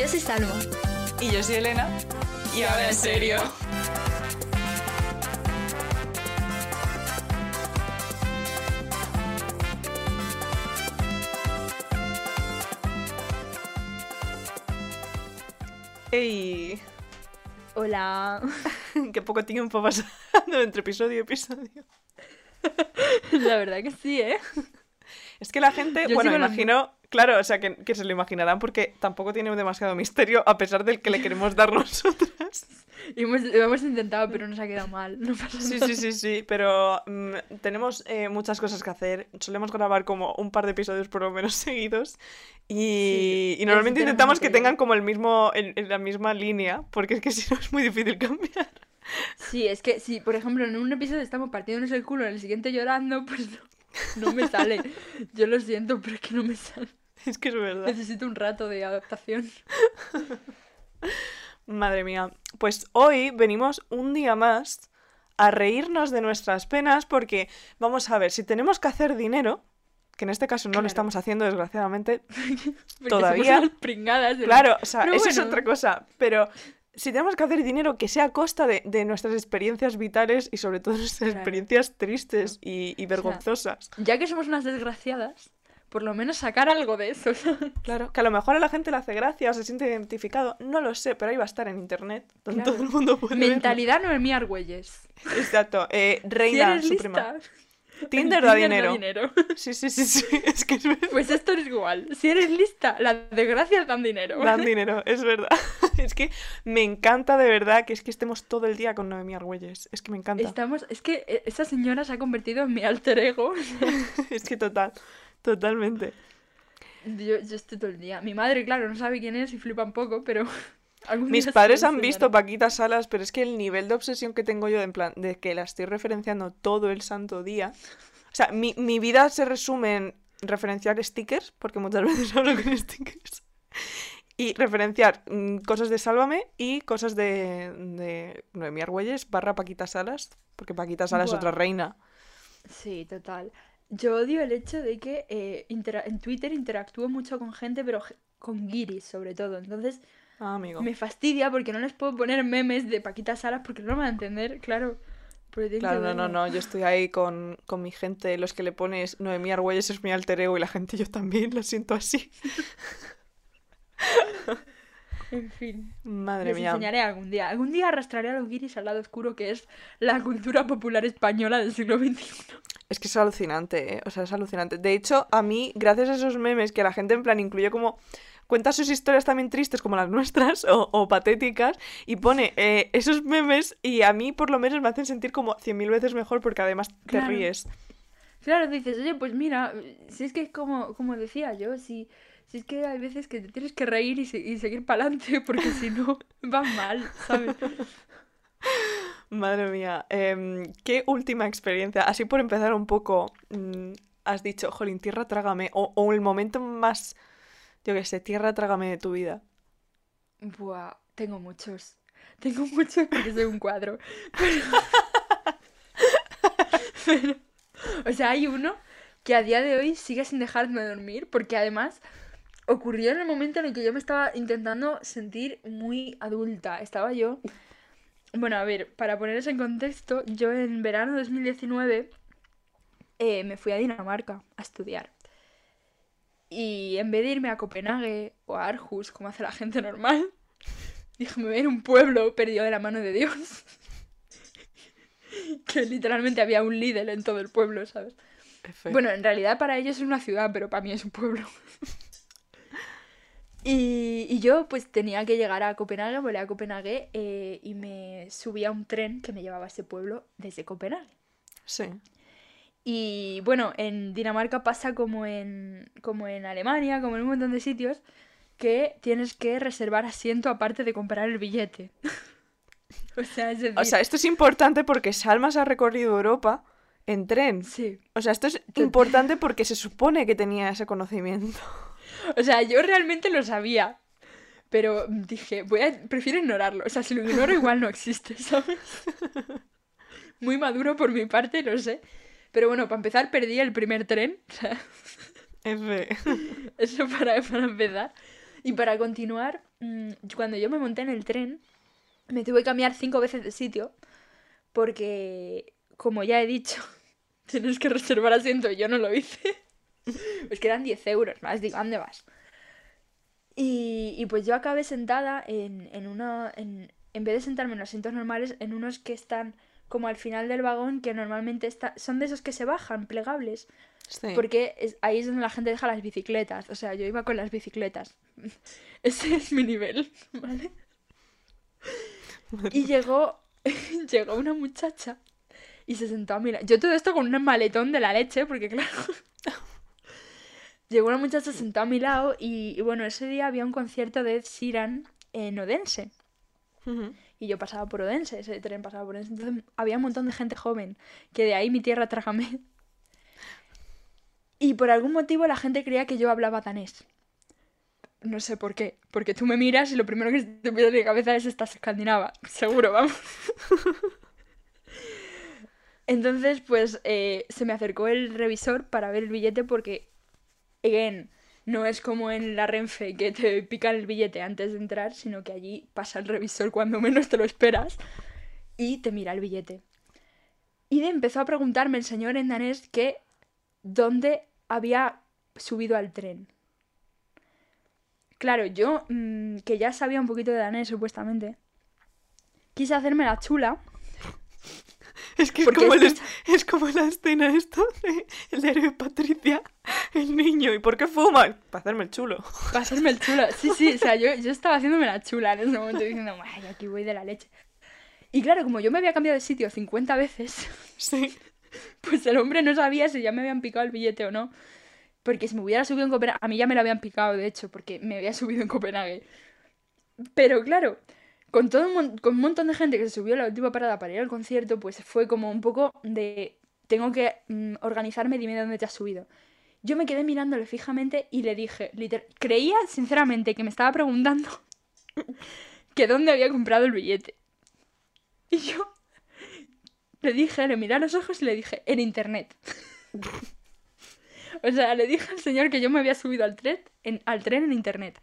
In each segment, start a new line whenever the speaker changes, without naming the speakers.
Yo soy Salma.
Y yo soy Elena. Y ahora en serio. ¡Ey!
Hola.
Qué poco tiempo pasando entre episodio y episodio.
La verdad que sí, ¿eh?
Es que la gente,
Yo
bueno, me imagino, claro, o sea, que, que se lo imaginarán porque tampoco tiene demasiado misterio a pesar del que le queremos dar nosotras.
Y hemos, lo hemos intentado, pero nos ha quedado mal. No pasa
Sí,
nada.
sí, sí, sí, pero mm, tenemos eh, muchas cosas que hacer. Solemos grabar como un par de episodios por lo menos seguidos y,
Sí,
y normalmente intentamos que tengan como el mismo, en la misma línea, porque es que si no es muy difícil cambiar.
Sí, es que si, por ejemplo, en un episodio estamos partiéndonos el culo, en el siguiente llorando, pues no, no me sale. Yo lo siento, pero es que no me sale.
Es que es verdad.
Necesito un rato de adaptación.
Madre mía. Pues hoy venimos un día más a reírnos de nuestras penas porque, vamos a ver, si tenemos que hacer dinero, que en este caso no
Claro.
lo estamos haciendo desgraciadamente, Todavía.
pringadas. del-
claro, o sea,
Pero
eso es otra cosa, pero si tenemos que hacer dinero que sea a costa de, de nuestras experiencias vitales y sobre todo nuestras
Claro.
experiencias tristes y, y vergonzosas.
Ya que somos unas desgraciadas, por lo menos sacar algo de eso.
Claro, que a lo mejor a la gente le hace gracia o se siente identificado, no lo sé, pero ahí va a estar en internet, donde
Claro.
todo el mundo puede.
Mentalidad Noemí Argüelles.
Exacto, eh, reina suprema.
lista,
Tinder da dinero. Sí, sí, sí, sí, es que es verdad.
Pues esto es igual. Si eres lista, las desgracias dan dinero.
Dan dinero, es verdad. Es que me encanta de verdad que es que estemos todo el día con Noemí Argüelles. Es que me encanta.
Estamos, es que eh, esa señora se ha convertido en mi alter ego.
Es que total, totalmente.
Yo, yo estoy todo el día. Mi madre, claro, no sabe quién es y flipa un poco, pero.
Mis padres han visto. Paquita Salas, pero es que el nivel de obsesión que tengo yo, en plan, de que la estoy referenciando todo el santo día. O sea, mi, mi vida se resume en referenciar stickers, porque muchas veces hablo con stickers. Y referenciar mm, cosas de Sálvame y cosas de, de Noemí Argüelles barra Paquita Salas, porque Paquita Salas es otra reina.
Sí, total. Yo odio el hecho de que eh, en Twitter interactúo mucho con gente, pero con guiris sobre todo. Entonces
Ah, amigo.
me fastidia porque no les puedo poner memes de Paquita Salas porque no lo van a entender, claro.
Claro, no, no, no, yo estoy ahí con, con mi gente, los que le pones Noemí Argüelles es mi alter ego y la gente yo también lo siento así.
En fin.
Madre
Les
mía.
enseñaré algún día. Algún día arrastraré a los guiris al lado oscuro que es la cultura popular española del siglo XXI.
Es que es alucinante, ¿eh? O sea, es alucinante. De hecho, a mí, gracias a esos memes que la gente en plan incluye como... Cuenta sus historias también tristes como las nuestras o, o patéticas y pone eh, esos memes y a mí por lo menos me hacen sentir como cien mil veces mejor porque además te
Claro.
ríes.
Claro, dices, oye, pues mira, si es que es como, como decía yo, si, si es que hay veces que te tienes que reír y, se- y seguir para adelante porque si no, va mal, ¿sabes?
Madre mía, em, qué última experiencia. Así por empezar un poco, mm, has dicho, jolín, tierra trágame, o, o el momento más, yo qué sé, tierra trágame de tu vida.
Buah, tengo muchos. Tengo muchos porque soy un cuadro. Pero... Pero- O sea, hay uno que a día de hoy sigue sin dejarme dormir porque además ocurrió en el momento en el que yo me estaba intentando sentir muy adulta. Estaba yo... Bueno, a ver, para poner eso en contexto, yo en verano de 2019 eh, me fui a Dinamarca a estudiar. Y en vez de irme a Copenhague o a Aarhus, como hace la gente normal, dije, me voy a ir a un pueblo perdido de la mano de Dios. que literalmente había un Lidl en todo el pueblo, ¿sabes?
F.
Bueno, en realidad para ellos es una ciudad, pero para mí es un pueblo. y, y yo pues tenía que llegar a Copenhague, volé a Copenhague eh, y me subí a un tren que me llevaba a ese pueblo desde Copenhague.
Sí.
Y bueno, en Dinamarca pasa como en, como en Alemania, como en un montón de sitios, que tienes que reservar asiento aparte de comprar el billete. o sea, es decir,
O sea, esto es importante porque Salmas ha recorrido Europa en tren.
sí.
O sea, esto es importante porque se supone que tenía ese conocimiento.
O sea, yo realmente lo sabía. Pero dije, voy a, prefiero ignorarlo. O sea, si lo ignoro igual no existe, ¿sabes? Muy maduro por mi parte, lo sé. Pero bueno, para empezar perdí el primer tren.
F.
eso para, para empezar. Y para continuar, mm, cuando yo me monté en el tren, me tuve que cambiar cinco veces de sitio porque, como ya he dicho, tienes que reservar asiento y yo no lo hice. Pues que eran 10 euros más, digo, ¿a dónde vas? Y, y pues yo acabé sentada en, en una... En, en vez de sentarme en los asientos normales, en unos que están como al final del vagón, que normalmente está, son de esos que se bajan, plegables.
Sí.
Porque es- ahí es donde la gente deja las bicicletas. O sea, yo iba con las bicicletas. Ese es mi nivel, ¿vale? Y llegó, llegó una muchacha y se sentó a mirar. Yo todo esto con un maletón de la leche, porque claro. Llegó una muchacha, se sentó a mi lado y, y bueno, ese día había un concierto de Ed Sheeran en Odense. Y yo pasaba por Odense, ese tren pasaba por Odense. Entonces había un montón de gente joven, que de ahí mi tierra trágame. Y por algún motivo la gente creía que yo hablaba danés. No sé por qué. Porque tú me miras y lo primero que te viene mi cabeza es esta escandinava. Seguro, vamos. Entonces, pues eh, se me acercó el revisor para ver el billete porque, again, no es como en la Renfe que te pican el billete antes de entrar, sino que allí pasa el revisor cuando menos te lo esperas y te mira el billete. Y empezó a preguntarme el señor en danés que dónde había subido al tren. Claro, yo, mm, que ya sabía un poquito de danés supuestamente, quise hacerme la chula.
Es que es como,
es
como la escena esta de el diario de Patricia, el niño. ¿Y por qué fuma? Para hacerme el chulo.
Para hacerme el chula. Sí, sí, o sea, yo, yo estaba haciéndome la chula en ese momento diciendo, ay, aquí voy de la leche. Y claro, como yo me había cambiado de sitio 50 veces,
Sí.
pues el hombre no sabía si ya me habían picado el billete o no. Porque si me hubiera subido en Copenhague, a mí ya me lo habían picado, de hecho, porque me había subido en Copenhague. Pero claro, con todo un, con un montón de gente que se subió a la última parada para ir al concierto, pues fue como un poco de, tengo que mm, organizarme, dime dónde te has subido. Yo me quedé mirándole fijamente y le dije, liter- creía sinceramente que me estaba preguntando que dónde había comprado el billete. Y yo le dije, le miré a los ojos y le dije, en internet. o sea, le dije al señor que yo me había subido al tren, en, al tren en internet.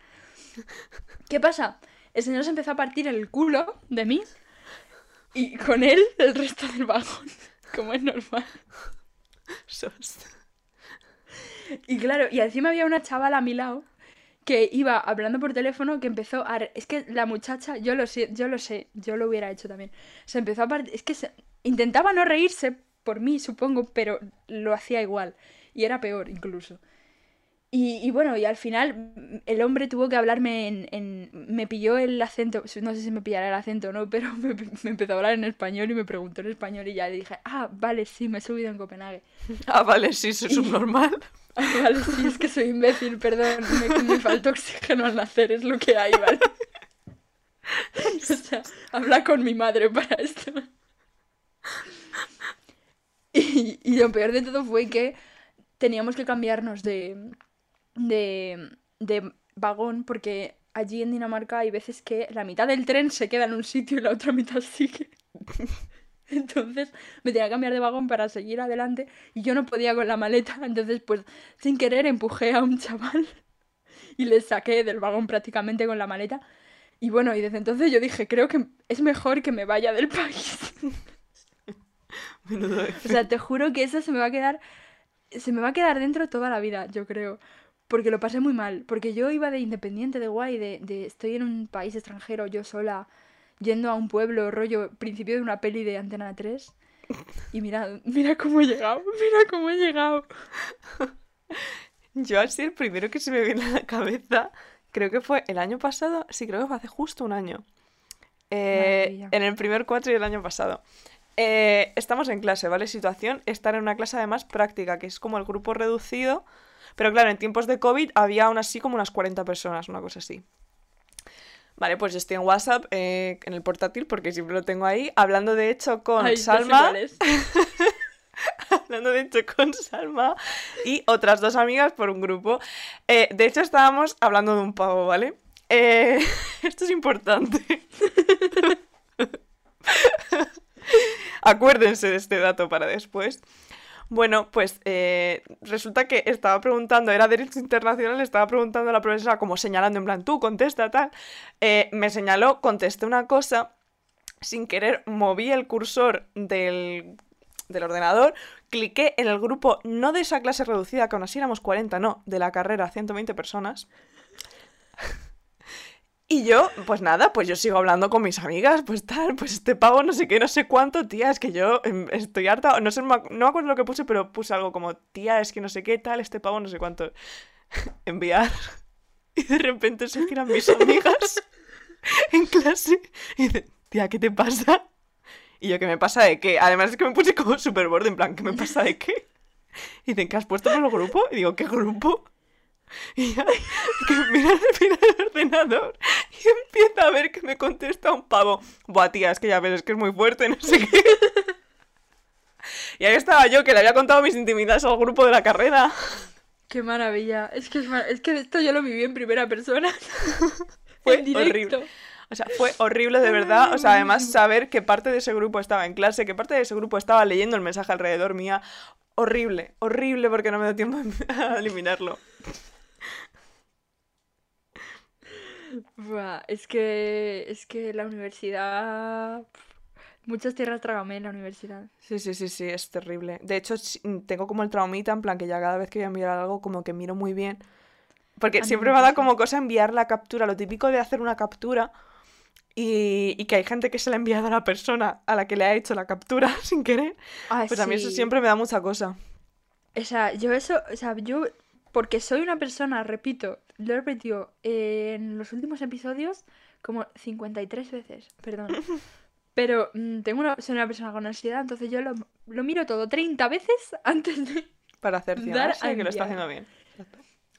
¿Qué pasa? El señor se empezó a partir el culo de mí y con él el resto del vagón, como es normal.
Sos.
Y claro, y encima había una chavala a mi lado que iba hablando por teléfono que empezó a... Es que la muchacha, yo lo sé, yo lo sé, yo lo hubiera hecho también. Se empezó a partir... Es que se- intentaba no reírse por mí, supongo, pero lo hacía igual. Y era peor incluso. Y, y bueno, y al final mm, el hombre tuvo que hablarme en, en- Me pilló el acento, no sé si me pillará el acento o no, pero me, me empezó a hablar en español y me preguntó en español y ya le dije, ah, vale, sí, me he subido en Copenhague.
Ah, vale, sí, eso es subnormal.
Ah, vale, sí, es que soy imbécil, perdón. Me, me faltó oxígeno al nacer, es lo que hay, ¿vale? O sea, habla con mi madre para esto. Y, y lo peor de todo fue que teníamos que cambiarnos de, de, de vagón porque allí en Dinamarca hay veces que la mitad del tren se queda en un sitio y la otra mitad sigue. Entonces me tenía que cambiar de vagón para seguir adelante y yo no podía con la maleta. Entonces, pues, sin querer empujé a un chaval y le saqué del vagón prácticamente con la maleta. Y bueno, y desde entonces yo dije, creo que es mejor que me vaya del país. O sea, te juro que eso se me va a quedar. Se me va a quedar dentro toda la vida, yo creo. Porque lo pasé muy mal. Porque yo iba de independiente, de guay, de, de estoy en un país extranjero, yo sola, yendo a un pueblo, rollo, principio de una peli de Antena 3. Y mira, mira cómo he llegado, mira cómo he llegado.
Yo así el primero que se me viene a la cabeza, creo que fue el año pasado, sí, creo que fue hace justo un año. Eh, en el primer cuatro del año pasado. Eh, estamos en clase, ¿vale? Situación, estar en una clase además práctica, que es como el grupo reducido, pero claro, en tiempos de COVID había aún así como unas 40 personas, una cosa así. Vale, pues yo estoy en WhatsApp, eh, en el portátil, porque siempre lo tengo ahí, hablando de hecho con
Ay,
Salma. hablando de hecho con Salma y otras dos amigas por un grupo. Eh, de hecho, estábamos hablando de un pavo, ¿vale? Eh, esto es importante. Acuérdense de este dato para después. Bueno, pues eh, resulta que estaba preguntando, era Derecho Internacional, estaba preguntando a la profesora, como señalando en plan, tú contesta, tal. Eh, me señaló, contesté una cosa, sin querer moví el cursor del, del ordenador, cliqué en el grupo, no de esa clase reducida, que aún así éramos 40, no, de la carrera, 120 personas. Y yo, pues nada, pues yo sigo hablando con mis amigas, pues tal, pues este pavo no sé qué, no sé cuánto, tía, es que yo em, estoy harta, no sé, no me acuerdo lo que puse, pero puse algo como, tía, es que no sé qué, tal, este pavo no sé cuánto. Enviar. Y de repente se giran mis amigas en clase y dicen, tía, ¿qué te pasa? Y yo, ¿qué me pasa de qué? Además es que me puse como súper borde, en plan, ¿qué me pasa de qué? Y dicen, ¿qué has puesto por el grupo? Y digo, ¿qué grupo? Y ya, que mira, mira el ordenador y empieza a ver que me contesta un pavo. Buah, tía, es que ya ves, es que es muy fuerte, no sé qué. Y ahí estaba yo, que le había contado mis intimidades al grupo de la carrera.
Qué maravilla. Es que, es, que esto yo lo viví en primera persona.
Fue horrible. O sea, fue horrible de verdad. O sea, además saber que parte de ese grupo estaba en clase, que parte de ese grupo estaba leyendo el mensaje alrededor mía. Horrible, horrible porque no me dio tiempo a eliminarlo.
Es que es que la universidad muchas tierras trágame en la universidad.
Sí, sí, sí, sí, es terrible. De hecho, tengo como el traumita en plan que ya cada vez que voy a enviar algo como que miro muy bien. Porque siempre me da como cosa enviar la captura, lo típico de hacer una captura y, y, que hay gente que se la ha enviado a la persona a la que le ha hecho la captura sin querer. Ah, pues a mí eso siempre me da mucha cosa.
O sea, yo eso, o sea, yo porque soy una persona, repito, lo he repetido en los últimos episodios como 53 veces, perdón. Pero mm, tengo una, soy una persona con ansiedad, entonces yo lo, miro todo 30 veces antes de...
Para hacer dar que lo está haciendo bien.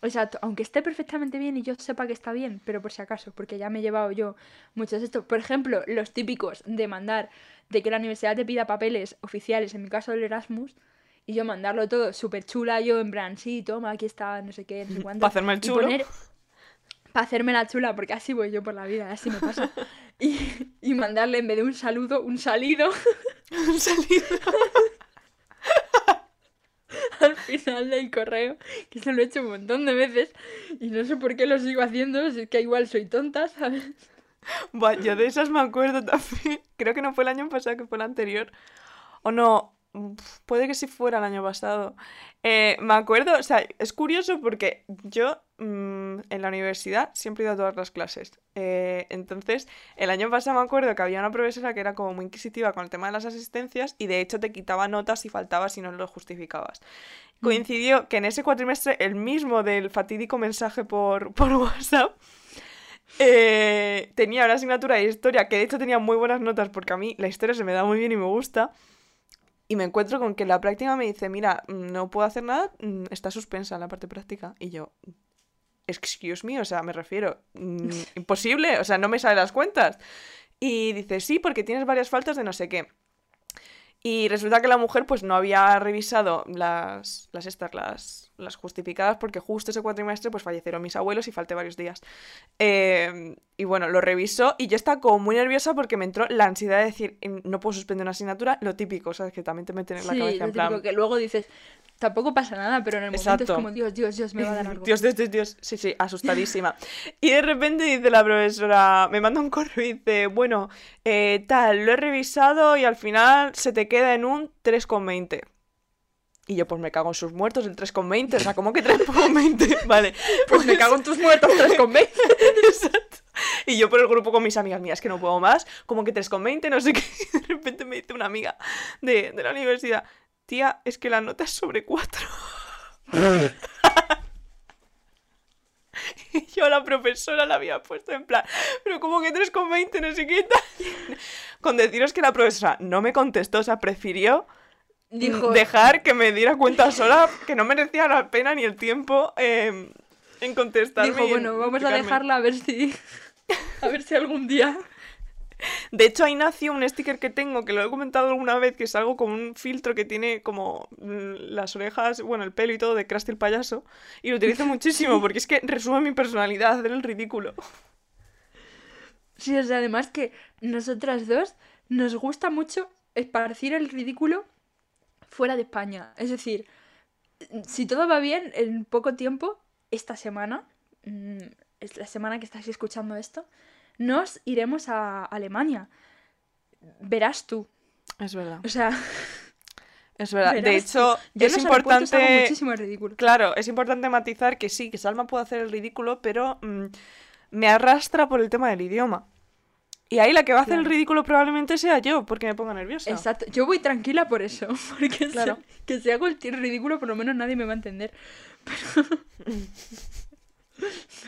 Exacto, aunque esté perfectamente bien y yo sepa que está bien, pero por si acaso, porque ya me he llevado yo muchos de estos. Por ejemplo, los típicos de mandar, de que la universidad te pida papeles oficiales, en mi caso el Erasmus, y yo mandarlo todo súper chula, yo en plan, sí, toma, aquí está, no sé qué, no sé cuánto.
Para hacerme el chulo.
Para hacerme la chula, porque así voy yo por la vida, así me pasa. Y, y mandarle en vez de un saludo, un salido.
un salido.
al final del correo, que se lo he hecho un montón de veces y no sé por qué lo sigo haciendo, si es que igual soy tonta, ¿sabes?
Buah, yo de esas me acuerdo también. Creo que no fue el año pasado, que fue el anterior. O no, puede que si fuera el año pasado. Eh, me acuerdo, o sea, es curioso porque yo mm, en la universidad siempre he ido a todas las clases. Eh, entonces, el año pasado me acuerdo que había una profesora que era como muy inquisitiva con el tema de las asistencias y de hecho te quitaba notas si faltabas y no lo justificabas. Mm. Coincidió que en ese cuatrimestre, el mismo del fatídico mensaje por, por WhatsApp, eh, tenía una asignatura de historia que de hecho tenía muy buenas notas porque a mí la historia se me da muy bien y me gusta. Y me encuentro con que la práctica me dice, mira, no puedo hacer nada, mm, está suspensa la parte práctica. Y yo, excuse me, o sea, me refiero, mm, imposible, o sea, no me salen las cuentas. Y dice, sí, porque tienes varias faltas de no sé qué. Y resulta que la mujer pues no había revisado las, las estas, las, las justificadas porque justo ese cuatrimestre pues fallecieron mis abuelos y falté varios días. Em, y bueno, lo revisó y yo estaba como muy nerviosa porque me entró la ansiedad de decir, em, no puedo suspender una asignatura, lo típico, ¿sabes? Que también te meten en la cabeza en plan...
que luego dices, tampoco pasa nada, pero en el momento es como, Dios, Dios, Dios, me va a dar algo.
Dios, Dios, Dios, Dios. Sí, sí, asustadísima. y de repente dice la profesora, me manda un correo y dice, bueno, eh, tal, lo he revisado y al final se te queda en un 3,20. Y yo, pues me cago en sus muertos, el 3,20. O sea, ¿cómo que 3,20? Vale.
Pues, me cago en tus muertos, 3,20.
Exacto. Y yo por el grupo con mis amigas mías, que no puedo más, como que 3,20, no sé qué. Y de repente me dice una amiga de, de la universidad, tía, es que la nota es sobre 4. y yo a la profesora la había puesto en plan, pero como que 3,20, no sé qué tal. Con deciros que la profesora no me contestó, o sea, prefirió Dijo... dejar que me diera cuenta sola, que no merecía la pena ni el tiempo em, en contestarme.
Dijo, bueno, vamos a dejarla a ver si. A ver si algún día
de hecho, ahí nació un sticker que tengo, que lo he comentado alguna vez, que es algo como un filtro que tiene como mm, las orejas, bueno, el pelo y todo de Krusty el payaso. Y lo utilizo muchísimo porque es que resume mi personalidad, hacer el ridículo.
Sí, o sea, además que nosotras dos nos gusta mucho esparcir el ridículo fuera de España. Es decir, si todo va bien, en poco tiempo, esta semana, mm, es la semana que estáis escuchando esto, nos iremos a Alemania. Verás tú.
Es verdad.
O sea,
Es verdad. De
verás
hecho,
Yo
es importante.
muchísimo el ridículo.
Claro, es importante matizar que sí, que Salma puede hacer el ridículo, pero mm, me arrastra por el tema del idioma. Y ahí la que va a hacer el ridículo probablemente sea yo, porque me pongo nerviosa.
Exacto. Yo voy tranquila por eso. Porque sé
Claro.
que si hago el ridículo, por lo menos nadie me va a entender. Pero...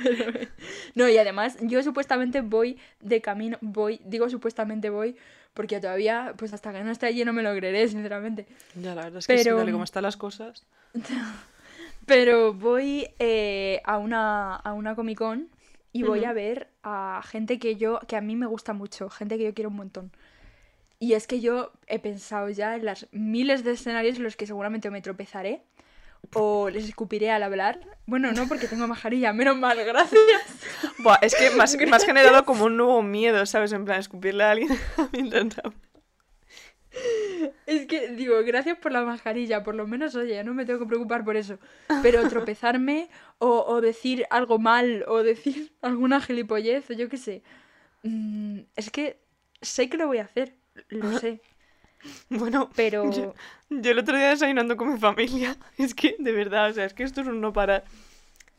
Pero- No, y además, yo supuestamente voy de camino. Voy, digo supuestamente voy, porque todavía, pues hasta que no esté allí no me lo creeré, sinceramente.
Ya, la verdad es que sí,
Pero-
tal y como están las cosas.
Pero voy eh, a una, a una Comic Con y voy a ver a gente que yo, que a mí me gusta mucho, gente que yo quiero un montón. Y es que yo he pensado ya en las miles de escenarios en los que seguramente me tropezaré o les escupiré al hablar. Bueno, no porque tengo mascarilla, menos mal, gracias.
Buah, es que me has, me has generado como un nuevo miedo, ¿sabes? En plan, escupirle a alguien mientras.
Es que digo, gracias por la mascarilla, por lo menos, oye, no me tengo que preocupar por eso. Pero tropezarme o, o decir algo mal o decir alguna gilipollez o yo qué sé. mm, es que sé que lo voy a hacer, lo sé.
Bueno,
Pero
yo, yo el otro día desayunando con mi familia, es que, de verdad, o sea, es que esto es un no parar.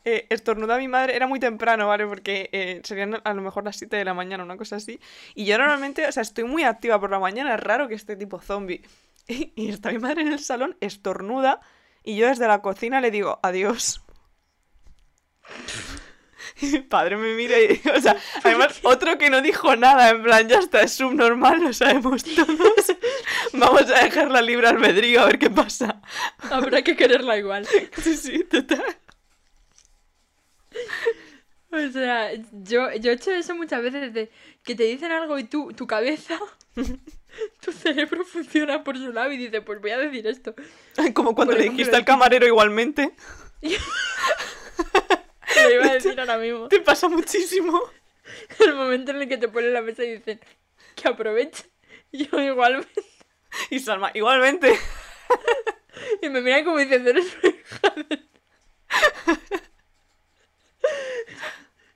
Eh, estornuda mi madre, era muy temprano, ¿vale? Porque eh, serían a lo mejor las 7 de la mañana, una cosa así. Y yo normalmente, o sea, estoy muy activa por la mañana, es raro que esté tipo zombie. Y, y está mi madre en el salón, estornuda, y yo desde la cocina le digo, adiós. Y mi padre me mira y, o sea, además, otro que no dijo nada, en plan, ya está, es subnormal, lo sabemos todos. Vamos a dejar la libre albedrío a ver qué pasa.
habrá que quererla igual.
Sí, sí, total.
O sea, yo, yo he hecho eso muchas veces de que te dicen algo y tú, tu cabeza, tu cerebro funciona por su lado y dice, pues voy a decir esto.
Como cuando
Por
le
ejemplo,
dijiste al camarero igualmente.
Lo iba a decir ahora mismo.
Te pasa muchísimo.
El momento en el que te ponen la mesa y dicen que aproveche. Yo igualmente.
Y Salma, igualmente.
Y me miran como diciendo, eres hija de-".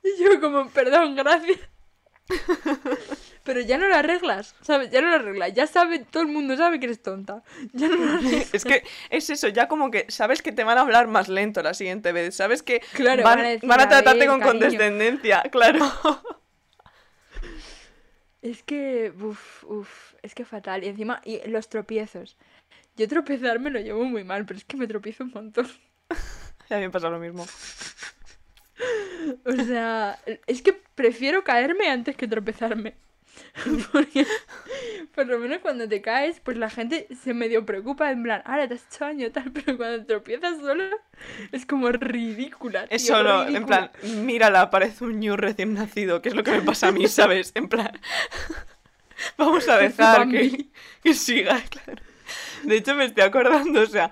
Y yo como, perdón, gracias. Pero ya no lo arreglas, ¿sabes? Ya no lo arreglas. Ya sabe, todo el mundo sabe que eres tonta. Ya no lo arreglas.
Es que es eso, ya como que sabes que te van a hablar más lento la siguiente vez. Sabes que
Claro,
van,
van a decir,
van a
"A
tratarte
ver,
con
cariño".
condescendencia, claro.
Es que, uff, uff, es que fatal. Y encima, y los tropiezos. Yo tropezar me lo llevo muy mal, pero es que me tropiezo un montón.
A mí me pasa lo mismo.
O sea, es que prefiero caerme antes que tropezarme. Porque por lo menos cuando te caes, pues la gente se medio preocupa en plan, ahora te has hecho daño tal, pero cuando tropiezas solo es como ridícula.
Es
tío,
solo, en
ridícula.
plan, mírala, parece un ñu recién nacido, que es lo que me pasa a mí, ¿sabes? En plan, vamos a dejar que, que siga, claro. De hecho, me estoy acordando, o sea,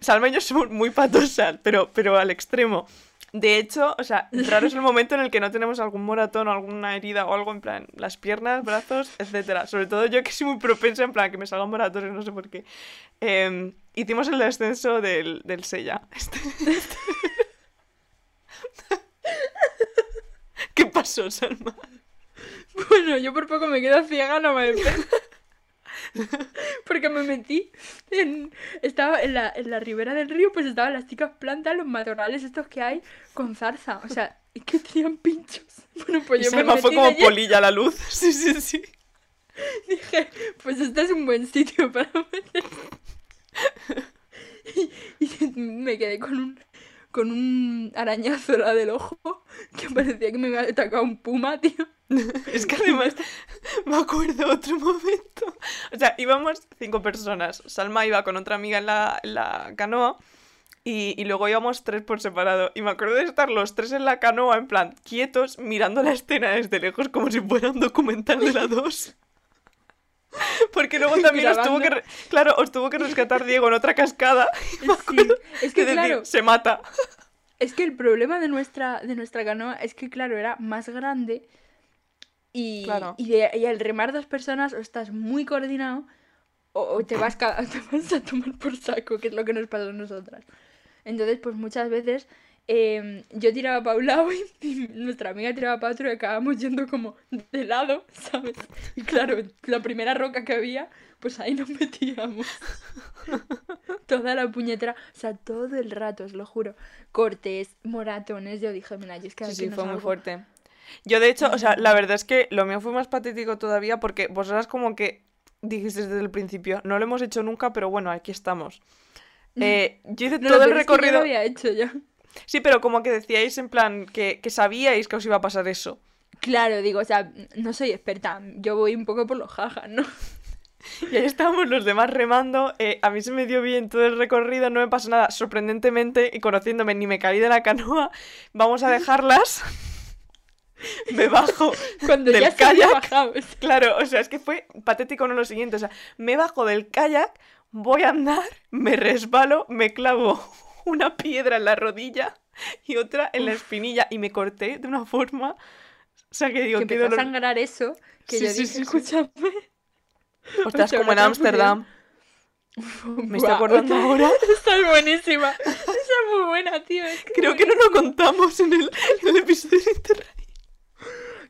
Salma y yo somos muy patosas, pero, pero al extremo. De hecho, o sea, raro es el momento en el que no tenemos algún moratón o alguna herida o algo en plan, las piernas, brazos, etcétera. Sobre todo yo que soy muy propensa en plan que me salgan moratones, no sé por qué. Em, hicimos el descenso del, del Sella. Este- ¿Qué pasó, Salma?
Bueno, yo por poco me quedo ciega, no me Porque me metí en... Estaba en la, en la ribera del río, pues estaban las chicas plantas, los matorrales estos que hay con zarza. O sea, es que tenían pinchos. Bueno, pues
Y
yo me
Salma
metí
fue como
lleno
polilla a la luz. Sí, sí, sí.
dije, pues este es un buen sitio para meter. Y, y me quedé con un, con un arañazo la del ojo que parecía que me había atacado un puma, tío.
Es que además me acuerdo otro momento. O sea, íbamos cinco personas. Salma iba con otra amiga en la, en la canoa y, y luego íbamos tres por separado. Y me acuerdo de estar los tres en la canoa, en plan, quietos, mirando la escena desde lejos como si fuera un documental de la 2. Porque luego también os tuvo que... Claro, os tuvo que rescatar Diego en otra cascada. Y me
Sí,
acuerdo
es
de
que
decir,
claro,
se mata.
Es que el problema de nuestra, de nuestra canoa es que, claro, era más grande y,
Claro.
y, de- y al remar dos personas o estás muy coordinado o, o te, vas ca- te vas a tomar por saco, que es lo que nos pasa a nosotras. Entonces, pues muchas veces em, yo tiraba para un lado y, nuestra amiga tiraba para otro y acabábamos yendo como de lado, ¿sabes? Y claro, la primera roca que había, pues ahí nos metíamos. Toda la puñetera, o sea, todo el rato, os lo juro. Cortes, moratones, yo dije, mira, yo es que
Sí, sí, fue muy
salgo".
fuerte. Yo, de hecho, o sea, la verdad es que lo mío fue más patético todavía porque vosotras como que dijisteis desde el principio, no lo hemos hecho nunca, pero bueno, aquí estamos. Eh, yo hice
No,
todo el
peor es que yo
recorrido...
lo había hecho ya.
Sí, pero como que decíais en plan que, que sabíais que os iba a pasar eso.
Claro, digo, o sea, no soy experta, yo voy un poco por los jajas, ¿no?
Y ahí estábamos los demás remando. eh, a mí se me dio bien todo el recorrido, no me pasó nada. Sorprendentemente, y conociéndome, ni me caí de la canoa. Vamos a dejarlas. me bajo
Cuando
del
ya
kayak. Claro, o sea, es que fue patético no lo siguiente. O sea, me bajo del kayak, voy a andar, me resbalo, me clavo una piedra en la rodilla y otra en la espinilla y me corté de una forma. O sea, que digo,
que empezó a
dolor.
sangrar eso, que
Sí,
yo
sí,
dije,
sí, sí.
escúchame.
Ostras, como en Ámsterdam. Me estoy acordando ahora.
Esta es buenísima. Esa es muy buena, tío. es que
Creo que no lo contamos en el, en el episodio de Interrail.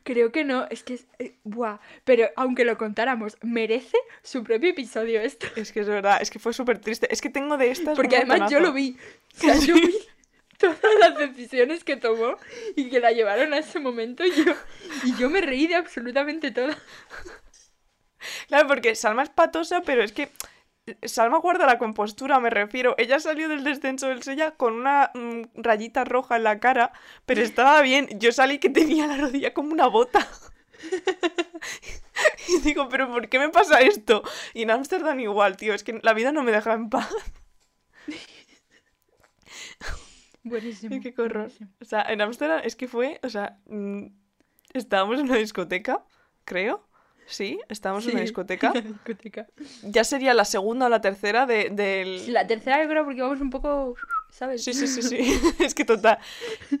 Creo que no, es que es... eh, buah. Pero aunque lo contáramos, merece su propio episodio esto.
Es que es verdad, es que fue súper triste. Es que tengo de estas.
Porque
un
además yo
montonazo.
lo vi. O sea, yo vi todas las decisiones que tomó y que la llevaron a ese momento y yo, y yo me reí de absolutamente todo.
Claro, porque Salma es patosa, pero es que Salma guarda la compostura, me refiero. Ella salió del descenso del Sella con una mm, rayita roja en la cara, pero estaba bien. Yo salí que tenía la rodilla como una bota. y digo, ¿pero por qué me pasa esto? Y en Ámsterdam igual, tío, es que la vida no me deja en paz.
Buenísimo.
Qué horror.
buenísimo.
O sea, en Ámsterdam es que fue, o sea, mm, estábamos en una discoteca, creo. Sí, estábamos en una discoteca.
la discoteca.
Ya sería la segunda o la tercera de, del...
La tercera yo creo porque vamos un poco, ¿sabes?
Sí, sí, sí, sí. es que total.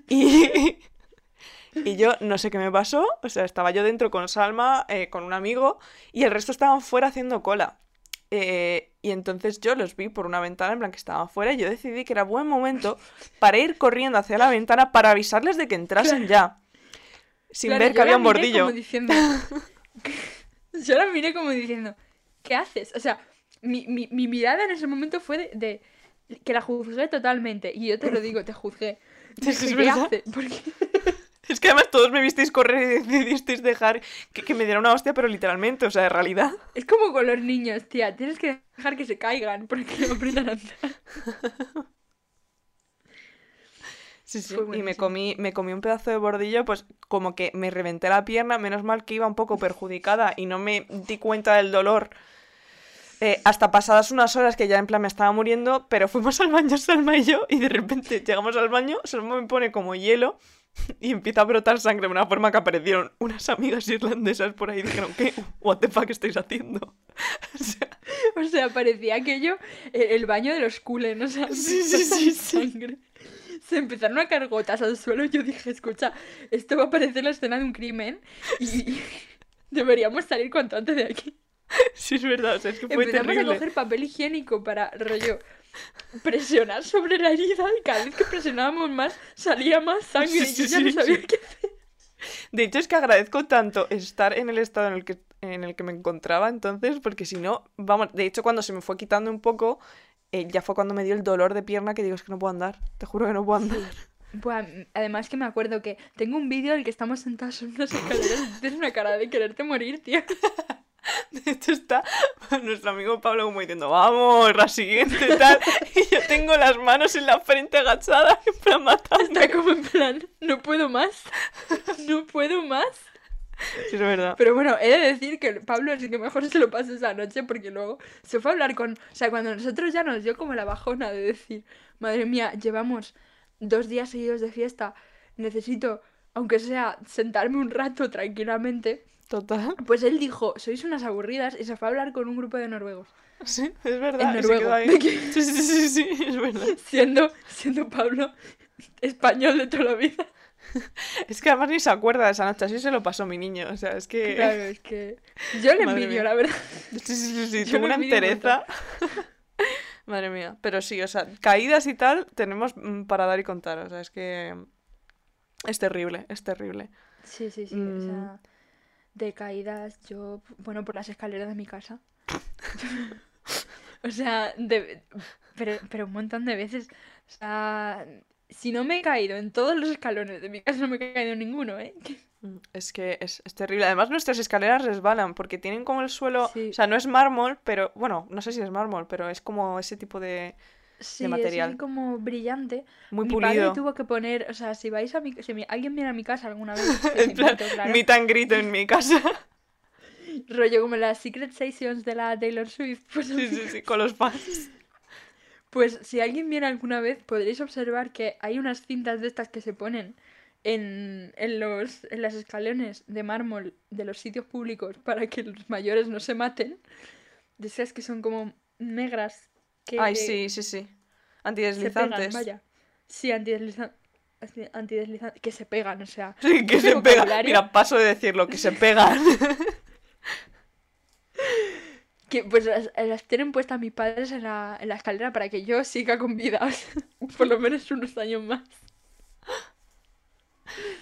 Y... y yo no sé qué me pasó. O sea, estaba yo dentro con Salma, eh, con un amigo, y el resto estaban fuera haciendo cola. Eh, y entonces yo los vi por una ventana en plan que estaban fuera y yo decidí que era buen momento para ir corriendo hacia la ventana para avisarles de que entrasen ya. Sin
Claro,
ver que había un bordillo.
como diciendo... yo la miré como diciendo, ¿qué haces? O sea, mi, mi, mi mirada en ese momento fue de, de- que la juzgué totalmente. Y yo te lo digo, te juzgué.
Es
¿Qué
verdad.
hace? Porque
Es que además todos me visteis correr y decidisteis dejar que, que me diera una hostia, pero literalmente, o sea, de realidad.
es como con los niños, tía. Tienes que dejar que se caigan porque no aprendan a andar.
Sí, sí. Y me comí, me comí un pedazo de bordillo, pues como que me reventé la pierna, menos mal que iba un poco perjudicada y no me di cuenta del dolor. eh, hasta pasadas unas horas que ya en plan me estaba muriendo, pero fuimos al baño Salma y yo y de repente llegamos al baño, Salma me pone como hielo y empieza a brotar sangre de una forma que aparecieron unas amigas irlandesas por ahí y dijeron, ¿qué? ¿What the fuck estáis haciendo? O sea,
O sea, parecía aquello el, el baño de los culen, o sea,
Sí, sí, sí, sí.
Se empezaron a caer gotas al suelo yo dije, escucha, esto va a parecer la escena de un crimen y deberíamos salir cuanto antes de aquí.
sí es verdad, o sea, es que fue
Empezamos
terrible.
a coger papel higiénico para, rollo, presionar sobre la herida y cada vez que presionábamos más salía más sangre
Sí,
y yo
sí,
ya no sabía qué hacer.
De hecho, es que agradezco tanto estar en el estado en el que, en el que me encontraba entonces, porque si no, vamos, de hecho, cuando se me fue quitando un poco, eh, ya fue cuando me dio el dolor de pierna que digo, es que no puedo andar, te juro que no puedo andar.
Buah, además que me acuerdo que tengo un vídeo en el que estamos sentados en unas escaleras y tienes una cara de quererte morir, tío.
De hecho, está nuestro amigo Pablo como diciendo, vamos, la siguiente tal, y yo tengo las manos en la frente agachadas, en plan matando.
Está como en plan, no puedo más, no puedo más.
Sí, es verdad.
Pero bueno, he de decir que Pablo sí que mejor se lo pasó esa noche porque luego se fue a hablar con... O sea, cuando nosotros ya nos dio como la bajona de decir, madre mía, llevamos dos días seguidos de fiesta, necesito, aunque sea, sentarme un rato tranquilamente.
Total.
Pues él dijo, sois unas aburridas y se fue a hablar con un grupo de noruegos.
Sí, es verdad.
En noruego.
ahí. Sí, sí, sí, sí, es verdad.
Siendo, siendo Pablo español de toda la vida.
Es que además ni se acuerda de esa noche, así se lo pasó mi niño. O sea, es que.
Claro, es que. Yo le
Madre
envidio,
mía.
la verdad.
Sí, sí, sí, sí,
Yo lo
una entereza. Madre mía. Pero sí, o sea, caídas y tal tenemos mm, para dar y contar. O sea, es que. Es terrible, es terrible.
Sí, sí, sí. O
Mm.
sea, de caídas, yo. Bueno, por las escaleras de mi casa. o sea, de... pero, pero un montón de veces. O sea, si no me he caído en todos los escalones de mi casa, no me he caído en ninguno, ¿eh?
Mm, Es que es, es terrible. Además, nuestras escaleras resbalan porque tienen como el suelo.
Sí.
O sea, no es mármol, pero. Bueno, no sé si es mármol, pero es como ese tipo de.
Sí, es
material.
así como brillante.
Muy
mi
pulido.
padre tuvo que poner, o sea, si vais a mi, si mi- alguien viene a mi casa alguna vez,
En plan,
claro,
meet and greet en mi casa.
rollo como las Secret Sessions de la Taylor Swift, pues,
Sí, sí, sí, con los fans.
Pues si alguien viene alguna vez podréis observar que hay unas cintas de estas que se ponen en, en los en las escalones de mármol de los sitios públicos para que los mayores no se maten. De esas que son como negras que
Ay, sí, sí, sí.
se pegan,
Antideslizantes.
vaya. Sí, antideslizantes. Antideslizantes que se pegan, o sea.
Sí, que se pegan. Mira, paso de decirlo, que se pegan.
Que pues las, las tienen puestas mis padres en la, en la escalera para que yo siga con vida. por lo menos unos años más.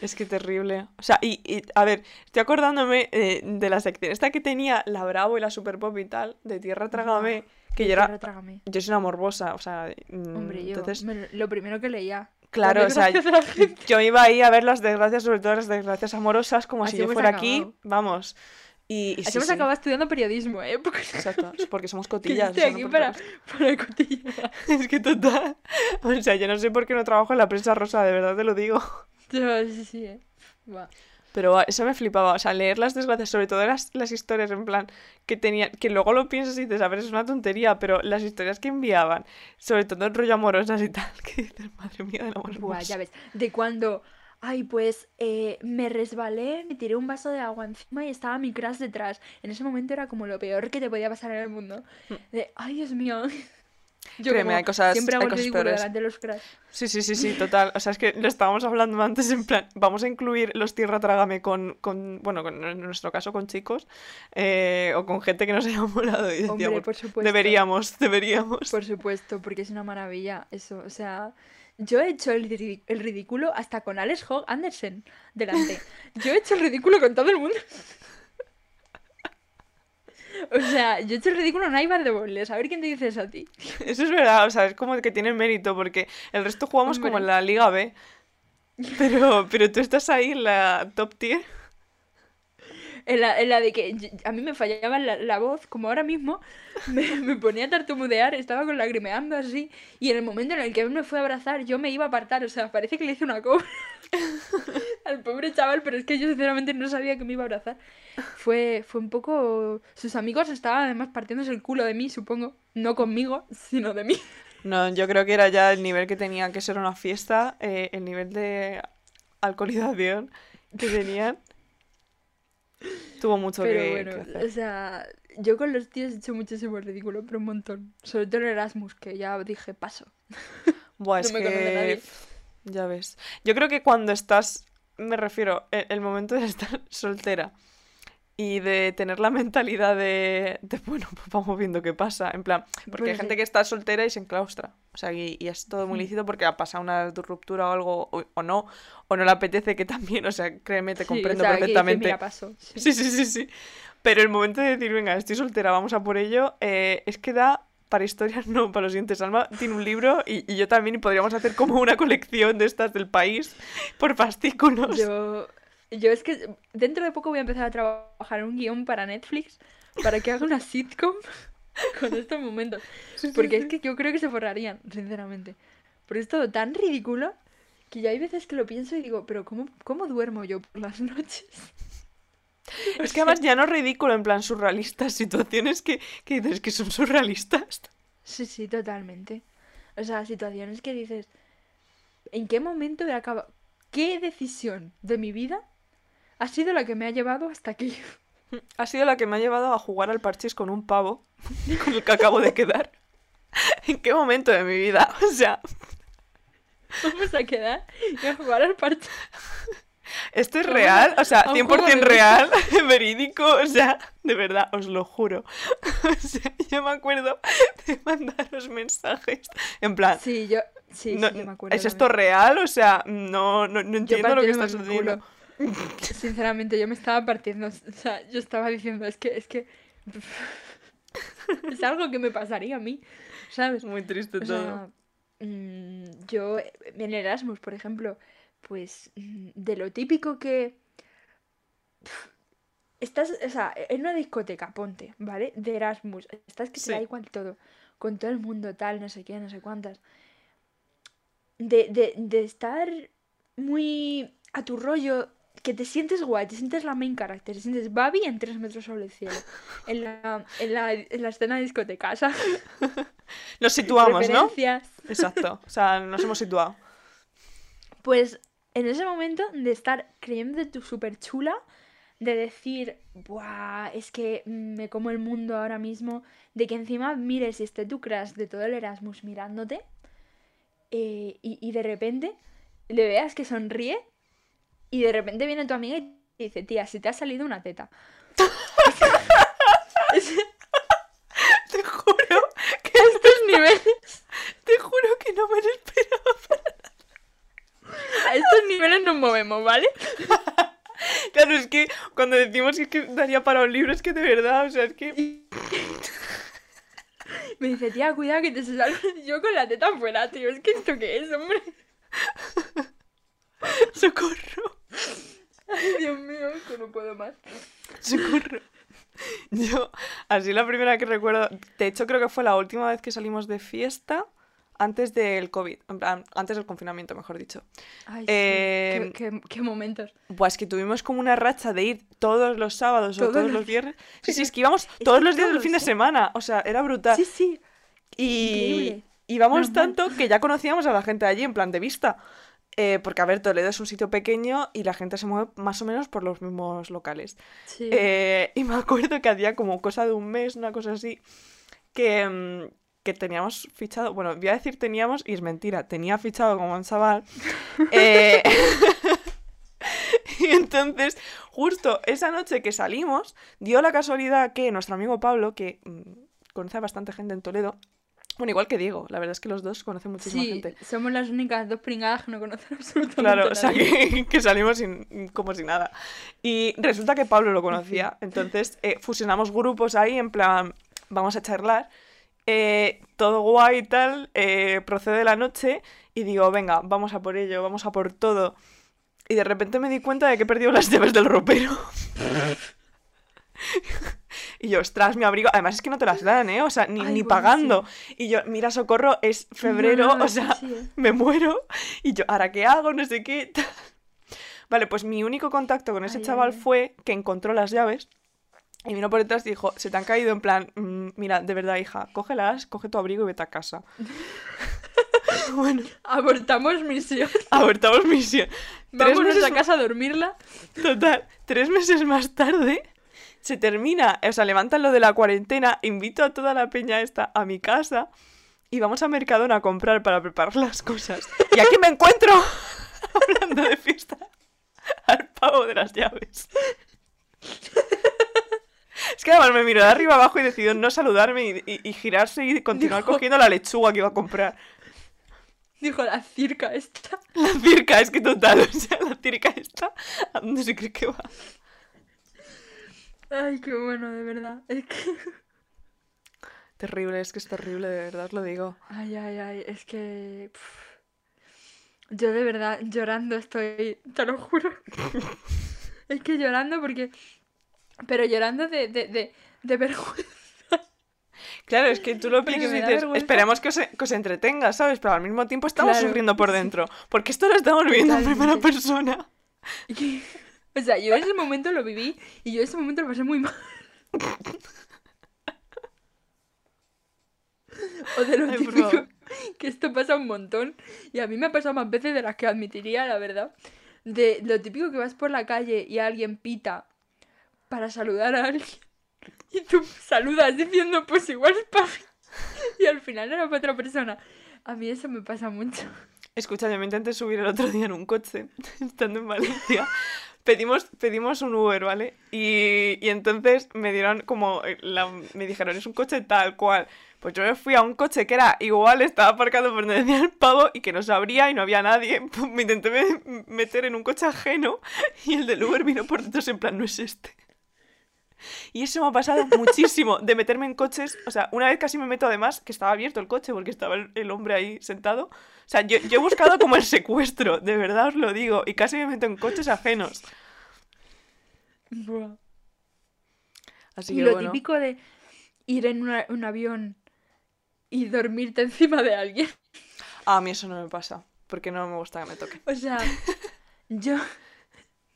Es que terrible. O sea, y, y, a ver, estoy acordándome eh, de la sección esta que tenía la Bravo y la Super Pop y tal, de Tierra Trágame, que yo
Tierra,
era...
trágame.
Yo soy una morbosa, o sea... mm,
Hombre, yo.
Entonces,
me lo- primero que leía.
claro, o sea, yo iba ahí a ver las desgracias, sobre todo las desgracias amorosas, como
Así
si yo fuera aquí, vamos. Y, y
Así
sí,
hemos
sí,
acabado estudiando periodismo, ¿eh? Porque,
Exacto, porque somos cotillas.
estoy
o sea, no
aquí para, para cotillar.
Es que total. O sea, yo no sé por qué no trabajo en la prensa rosa, de verdad te lo digo.
Yo, sí, sí, ¿eh? Buah.
Pero ah, eso me flipaba, o sea, leer las desgracias, sobre todo las, las historias en plan que tenían, que luego lo piensas y dices, a ver, es una tontería, pero las historias que enviaban, sobre todo en rollo amorosas y tal, que dices, madre mía del amor
Buah,
hermoso".
ya ves. De cuando, ay, pues eh, me resbalé, me tiré un vaso de agua encima y estaba mi crush detrás. En ese momento era como lo peor que te podía pasar en el mundo. De, ay, Dios mío. Yo
Mm. Créeme,
como
hay cosas-
siempre hago
hay cosas peores.
delante de los crush.
Sí, sí, sí, sí, total. O sea, es que lo estábamos hablando antes en plan, vamos a incluir los tierra trágame con, con bueno, con, en nuestro caso con chicos, eh, o con gente que nos haya molado y
Hombre,
decíamos,
por supuesto.
deberíamos, deberíamos.
Por supuesto, porque es una maravilla eso. O sea, yo he hecho el, ri- el ridículo hasta con Alex Hogg Andersen delante. Yo he hecho el ridículo con todo el mundo. O sea, yo he hecho el ridículo en Ibar de Boles. A ver quién te dice eso a ti.
Eso es verdad, o sea, es como que tiene mérito, porque el resto jugamos como en la Liga B, pero, pero tú estás ahí en la top tier.
En la, en la de que a mí me fallaba la, la voz, como ahora mismo, me, me ponía a tartamudear, estaba con lagrimeando así, y en el momento en el que él me fue a abrazar, yo me iba a apartar, o sea, parece que le hice una cobra al pobre chaval, pero es que yo sinceramente no sabía que me iba a abrazar. Fue, fue un poco... Sus amigos estaban además partiéndose el culo de mí, supongo, no conmigo, sino de mí.
No, yo creo que era ya el nivel que tenía que ser una fiesta, eh, el nivel de alcoholización que tenían. Tuvo mucho
Pero
que,
bueno,
que
o sea, yo con los tíos he hecho muchísimo ridículo, pero un montón. Sobre todo en Erasmus, que ya dije, paso.
Buah,
no
es
me
que...
nadie.
Ya ves. Yo creo que cuando estás, me refiero, el, el momento de estar soltera y de tener la mentalidad de, de, bueno, pues vamos viendo qué pasa. En plan, porque hay
Pues
gente
sí.
que está soltera y se enclaustra. O sea, y, y es todo muy lícito porque ha pasado una ruptura o algo, o, o no, o no le apetece que también, o sea, créeme, te
Sí,
comprendo
o sea, que
perfectamente.
mira, paso. Sí.
Sí, sí, sí, sí. Pero el momento de decir, venga, estoy soltera, vamos a por ello, eh, es que da para historias, no, para los siguientes. Alma tiene un libro y, y yo también, y podríamos hacer como una colección de estas del país por fascículos.
Yo, yo es que dentro de poco voy a empezar a trabajar un guion para Netflix para que haga una sitcom con estos momentos. Porque es que yo creo que se forrarían, sinceramente. Porque es todo tan ridículo que ya hay veces que lo pienso y digo, pero ¿cómo, cómo duermo yo por las noches?
Es que además ya no es ridículo, en plan surrealistas, situaciones que, que dices que son surrealistas.
Sí, sí, totalmente. O sea, situaciones que dices, ¿en qué momento he acabado? ¿Qué decisión de mi vida ha sido la que me ha llevado hasta aquí?
Ha sido la que me ha llevado a jugar al parchís con un pavo, con el que acabo de quedar. ¿En qué momento de mi vida? O sea,
vamos a quedar y a jugar al parche.
¿Esto es real? O sea,
a un juego
100%
de mesa.
real, verídico, o sea, de verdad, os lo juro. O sea, yo me acuerdo de mandaros mensajes en plan,
Sí, yo. Sí,
no-
sí, yo me acuerdo.
¿es esto real? O sea, no, no, no entiendo lo que está sucediendo.
Sinceramente, yo me estaba partiendo. O sea, yo estaba diciendo, es que. Es que. es algo que me pasaría a mí, ¿sabes?
Es muy triste
O
todo.
sea, mm, yo en Erasmus, por ejemplo, pues mm, de lo típico que estás, o sea, en una discoteca, ponte, ¿vale? De Erasmus, estás que da
Sí.
igual todo, con todo el mundo tal, no sé qué, no sé cuántas. De, de, de estar muy a tu rollo, que te sientes guay, te sientes la main character, te sientes Babi en tres metros sobre el cielo, en la, en la, en la escena de discoteca, ¿sabes?
Nos situamos, ¿no? Exacto, o sea, nos hemos situado.
Pues en ese momento de estar creyéndote tú súper chula, de decir, Buah, es que me como el mundo ahora mismo, de que encima mires y esté tu crush de todo el Erasmus mirándote, eh, y, y de repente le veas que sonríe, y de repente viene tu amiga y te dice, tía, si te ha salido una teta.
Te juro, que,
estos niveles,
te juro que no me lo esperaba.
a estos niveles nos movemos, ¿vale?
Claro, es que cuando decimos que, es que daría para un libro, es que de verdad, o sea, es que...
Me dice, tía, cuidado que te sale yo con la teta afuera, tío. Es que esto qué es, hombre.
¡Socorro!
Ay, Dios mío, que no puedo más.
¡Socorro! Yo, así la primera que recuerdo, de hecho creo que fue la última vez que salimos de fiesta antes del COVID, en plan, antes del confinamiento, mejor dicho.
Ay, sí,
Eh,
qué, qué- qué momentos.
Pues que tuvimos como una racha de ir todos los sábados o
Todos
todos
los
los viernes. Sí, sí, es que íbamos todos los días del
todos,
fin de
¿eh?
semana, o sea, era brutal.
Sí, sí.
Y
Increíble.
íbamos
Normal.
tanto que ya conocíamos a la gente allí en plan de vista. Eh, porque, a ver, Toledo es un sitio pequeño y la gente se mueve más o menos por los mismos locales.
sí.
Eh, y me acuerdo que hacía como cosa de un mes, una cosa así, que, mm, que teníamos fichado, bueno, voy a decir teníamos y es mentira, tenía fichado como un chaval. eh, y entonces, justo esa noche que salimos, dio la casualidad que nuestro amigo Pablo, que mm, conoce a bastante gente en Toledo, bueno, igual que Diego, la verdad es que los dos conocen muchísima
Sí,
gente.
somos las únicas dos pringadas que no conocen absolutamente
Claro, o sea,
nadie.
que, que salimos sin, como si nada. Y resulta que Pablo lo conocía. Entonces eh, fusionamos grupos ahí en plan, vamos a charlar. eh, todo guay y tal, eh, procede la noche y digo, venga, vamos a por ello, vamos a por todo. Y de repente me di cuenta de que he perdido las llaves del ropero. Y yo, ostras, mi abrigo. Además es que no te las dan, ¿eh? O sea, ni,
Ay,
ni pagando. Y yo, mira, socorro, es febrero,
No, no, no,
o sea,
sí, ¿eh?
me muero. Y yo, ¿ahora qué hago? No sé qué. Vale, pues mi único contacto con ese
Ay,
chaval
ay,
fue que encontró las llaves y vino por detrás y dijo, se te han caído en plan, "Mm, mira, de verdad, hija, cógelas, coge tu abrigo y vete a casa. bueno,
Abortamos misión.
abortamos misión. Tres
Vámonos
meses
a casa a dormirla.
Total, tres meses más tarde se termina, o sea, levantan lo de la cuarentena, invito a toda la peña esta a mi casa y vamos a Mercadona a comprar para preparar las cosas. Y aquí me encuentro hablando de fiesta al pavo de las llaves. Es que además me miró de arriba abajo y decidió no saludarme y, y- y girarse y continuar
Dijo-
cogiendo la lechuga que iba a comprar.
Dijo la circa esta.
La circa, es que total, o sea, la circa esta, ¿a dónde se cree que va?
Ay, qué bueno, de verdad. Es que.
Terrible, es que es terrible, de verdad os lo digo.
Ay, ay, ay, es que. Yo de verdad llorando estoy, te lo juro. Es que llorando porque. Pero llorando de, de, de, de vergüenza.
Claro, es que tú lo piensas y dices, esperemos que os, que os entretenga, ¿sabes? Pero al mismo tiempo estamos
Claro,
sufriendo por dentro. Porque esto lo estamos viviendo en primera persona.
O sea, yo ese momento lo viví y yo ese momento lo pasé muy mal. O de lo
Ay,
típico, que esto pasa un montón. Y a mí me ha pasado más veces de las que admitiría, la verdad. De lo típico que vas por la calle y alguien pita para saludar a alguien. Y tú saludas diciendo, pues igual es para. Y al final era para otra persona. A mí eso me pasa mucho.
Escucha, yo me intenté subir el otro día en un coche, estando en Valencia. Pedimos, pedimos un Uber, ¿vale? Y, y entonces me dieron como, eh, la- me dijeron, es un coche tal cual. Pues yo me fui a un coche que era igual, estaba aparcado por donde decía el pavo y que no se abría y no había nadie. Pues me intenté me- meter en un coche ajeno y el del Uber vino por detrás en plan, no es este. Y eso me ha pasado muchísimo, de meterme en coches. O sea, una vez casi me meto además que estaba abierto el coche porque estaba el, el hombre ahí sentado. O sea, yo, yo he buscado como el secuestro, de verdad os lo digo. Y casi me meto en coches ajenos.
Buah.
Así
Y
que
lo
bueno.
típico de ir en una- un avión y dormirte encima de alguien.
A mí eso no me pasa, porque no me gusta que me toque.
O sea, yo,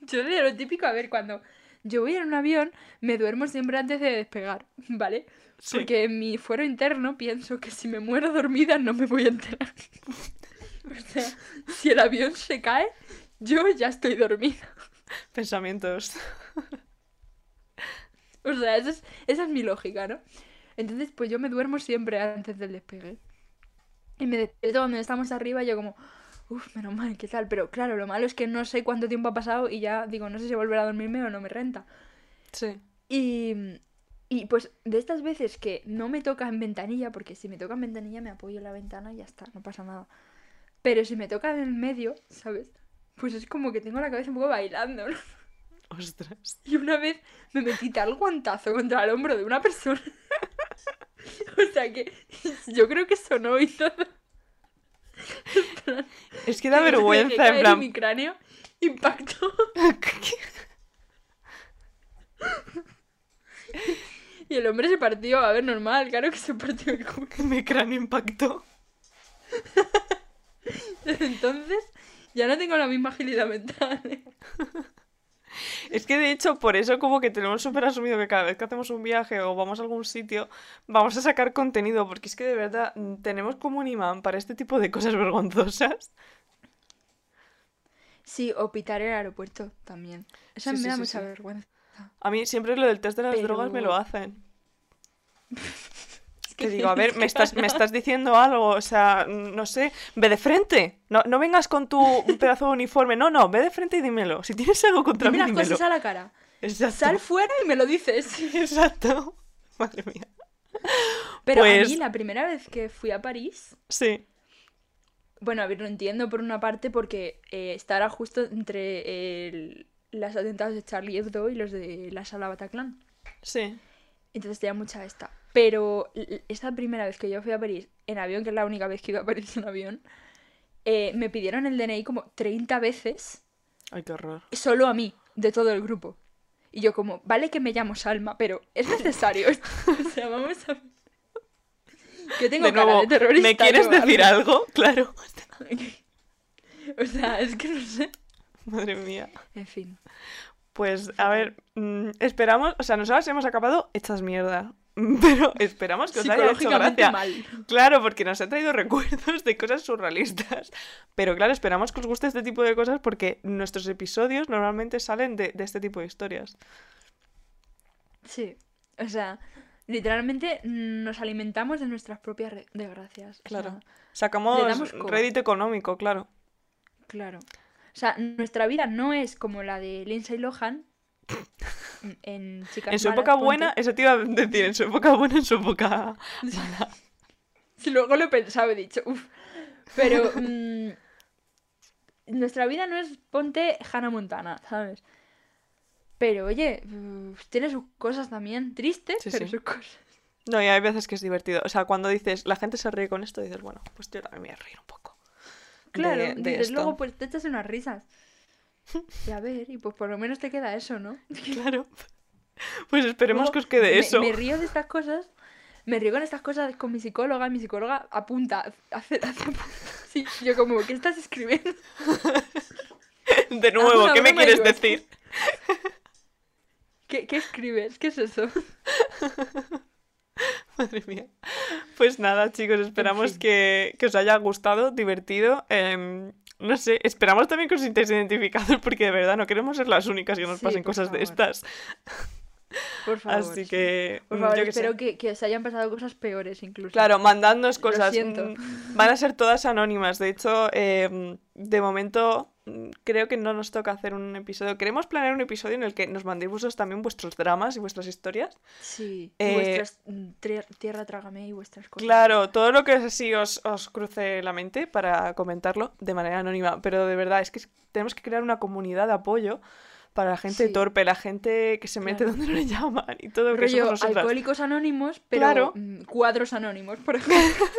yo de lo típico, a ver, cuando yo voy en un avión, me duermo siempre antes de despegar, ¿vale?
Sí.
Porque en mi fuero interno pienso que si me muero dormida no me voy a enterar. O sea, si el avión se cae, yo ya estoy dormida.
Pensamientos.
O sea, esa es, esa es mi lógica, ¿no? Entonces, pues yo me duermo siempre antes del despegue. Y me despierto cuando estamos arriba y yo como, uff, menos mal, ¿qué tal? Pero claro, lo malo es que no sé cuánto tiempo ha pasado y ya digo, no sé si volver a dormirme o no me renta.
Sí.
Y, y pues de estas veces que no me toca en ventanilla, porque si me toca en ventanilla me apoyo en la ventana y ya está, no pasa nada. Pero si me toca en el medio, ¿sabes? Pues es como que tengo la cabeza un poco bailando, ¿no?
Ostras.
Y una vez me metí tal guantazo contra el hombro de una persona. o sea que yo creo que sonó y todo.
Es que da
Que
vergüenza, en plan.
mi cráneo impactó. Y el hombre se partió. A ver, normal, claro que se partió el culo.
Mi cráneo impactó.
Desde entonces ya no tengo la misma agilidad mental. ¿eh?
Es que de hecho, por eso como que tenemos súper asumido que cada vez que hacemos un viaje o vamos a algún sitio, vamos a sacar contenido, porque es que de verdad mm, tenemos como un imán para este tipo de cosas vergonzosas.
Sí, o pitar el aeropuerto también. Eso
Sí,
me
sí,
da
sí,
mucha vergüenza.
A mí siempre lo del test de las
Pero-
drogas me lo hacen. Que digo, a ver, me estás, me estás diciendo algo, o sea, no sé, ve de frente. No, no vengas con tu pedazo de uniforme, no, no, ve de frente y dímelo. Si tienes algo contra
Dime
mí,
las
dímelo.
cosas a la cara.
Exacto.
Sal fuera y me lo dices.
Exacto. Madre mía.
Pero a
Pues-
mí la primera vez que fui a París,
Sí,
bueno, a ver, lo entiendo por una parte porque eh, estará justo entre el- los atentados de Charlie Hebdo y los de la sala Bataclan.
sí.
Entonces tenía mucha esta. Pero esta primera vez que yo fui a París en avión, que es la única vez que iba a París en avión, eh, me pidieron el DNI como 30 veces,
Ay, qué horror.
solo a mí, de todo el grupo. Y yo como, vale que me llamo Salma, pero es necesario. O sea, vamos a tengo
De
cara
nuevo,
de terrorista.
¿me quieres decir algo? Claro.
O sea, es que no sé.
Madre mía.
En fin.
Pues, a ver, mm, esperamos, o sea, nosotras hemos acabado hechas mierda. Pero esperamos que os haya hecho gracia.
mal.
Claro, porque nos ha traído recuerdos de cosas surrealistas. Pero claro, esperamos que os guste este tipo de cosas porque nuestros episodios normalmente salen de, de este tipo de historias.
Sí. O sea, literalmente nos alimentamos de nuestras propias desgracias. O
Claro.
sea,
Sacamos rédito económico, claro.
Claro. O sea, nuestra vida no es como la de Lindsay Lohan en Chicas
En su
Malas,
época
ponte.
buena, eso te iba a decir, en su época buena, en su época...
Si luego lo he pensado, he dicho, uff. Pero mm, nuestra vida no es ponte Hannah Montana, ¿sabes? Pero oye, tiene sus cosas también tristes,
Sí,
pero
sí.
sus cosas.
No, y hay veces que es divertido. O sea, cuando dices, la gente se ríe con esto, dices, bueno, pues yo también me voy a reír un poco. de-
Claro,
de esto.
luego pues te echas unas risas. Y a ver, y pues por lo menos te queda eso, ¿no?
Claro. Pues esperemos
Luego,
que os quede
me,
eso.
Me río de estas cosas. Me río con estas cosas con mi psicóloga. Mi psicóloga apunta. Hace, hace- sí, yo como, ¿qué estás escribiendo?
De nuevo, ¿qué me quieres decir?
¿Qué, qué escribes? ¿Qué es eso?
Madre mía. Pues nada, chicos, esperamos
fin.
que, que os haya gustado, divertido. em, no sé, esperamos también que os sintáis identificados porque de verdad no queremos ser las únicas que nos
Sí,
pasen cosas de estas.
Por favor.
Así
sí.
que.
Por
mm,
favor,
yo
espero que, que os hayan pasado cosas peores incluso.
Claro, mandadnos cosas.
siento.
Mm, Van a ser todas anónimas. De hecho, eh, de momento creo que no nos toca hacer un episodio. Queremos planear un episodio en el que nos mandéis vosotros también vuestros dramas y vuestras historias.
Sí.
Eh,
y vuestras mm, tierra trágame y vuestras cosas.
Claro, todo lo que así os, os cruce la mente para comentarlo de manera anónima. Pero de verdad, es que tenemos que crear una comunidad de apoyo para la gente
Sí.
torpe, la gente que se mete
Claro.
donde no le llaman y todo que
Rollo
somos nosotras.
alcohólicos anónimos, pero
Claro.
mm, cuadros anónimos, por ejemplo.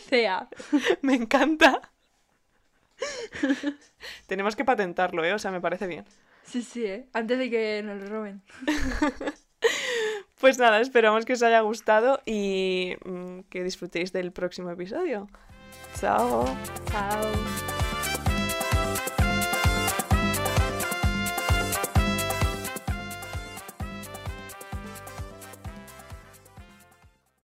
CA.
Me encanta. Tenemos que patentarlo, ¿eh? O sea, me parece bien.
Sí, sí, ¿eh? Antes de que nos lo roben.
Pues nada, esperamos que os haya gustado y mm, que disfrutéis del próximo episodio. Chao.
Chao.